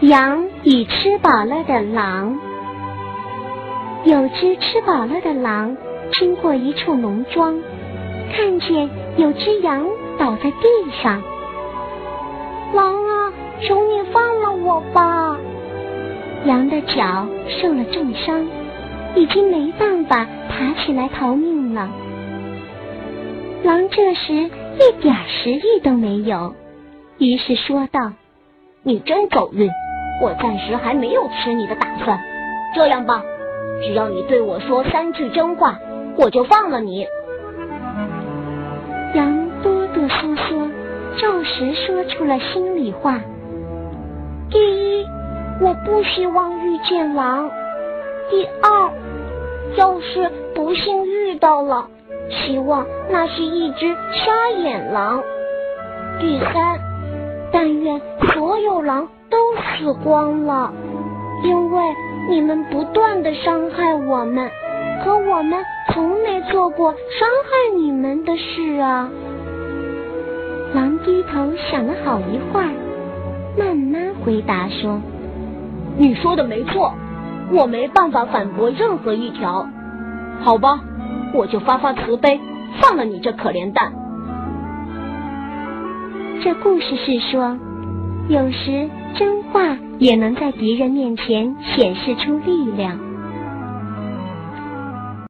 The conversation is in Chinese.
羊与吃饱了的狼。有只吃饱了的狼经过一处农庄，看见有只羊倒在地上。狼啊，求你放了我吧！羊的脚受了重伤，已经没办法爬起来逃命了。狼这时一点食欲都没有，于是说道：“你真走运，我暂时还没有吃你的打算。这样吧，只要你对我说三句真话，我就放了你。”羊哆哆嗦嗦，照实说出了心里话。第一，我不希望遇见狼；第二，要是不幸遇到了。希望那是一只瞎眼狼。第三，但愿所有狼都死光了，因为你们不断的伤害我们，可我们从没做过伤害你们的事啊。狼低头想了好一会儿，慢慢回答说：“你说的没错，我没办法反驳任何一条。好吧。”我就发发慈悲，放了你这可怜蛋。这故事是说，有时真话也能在敌人面前显示出力量。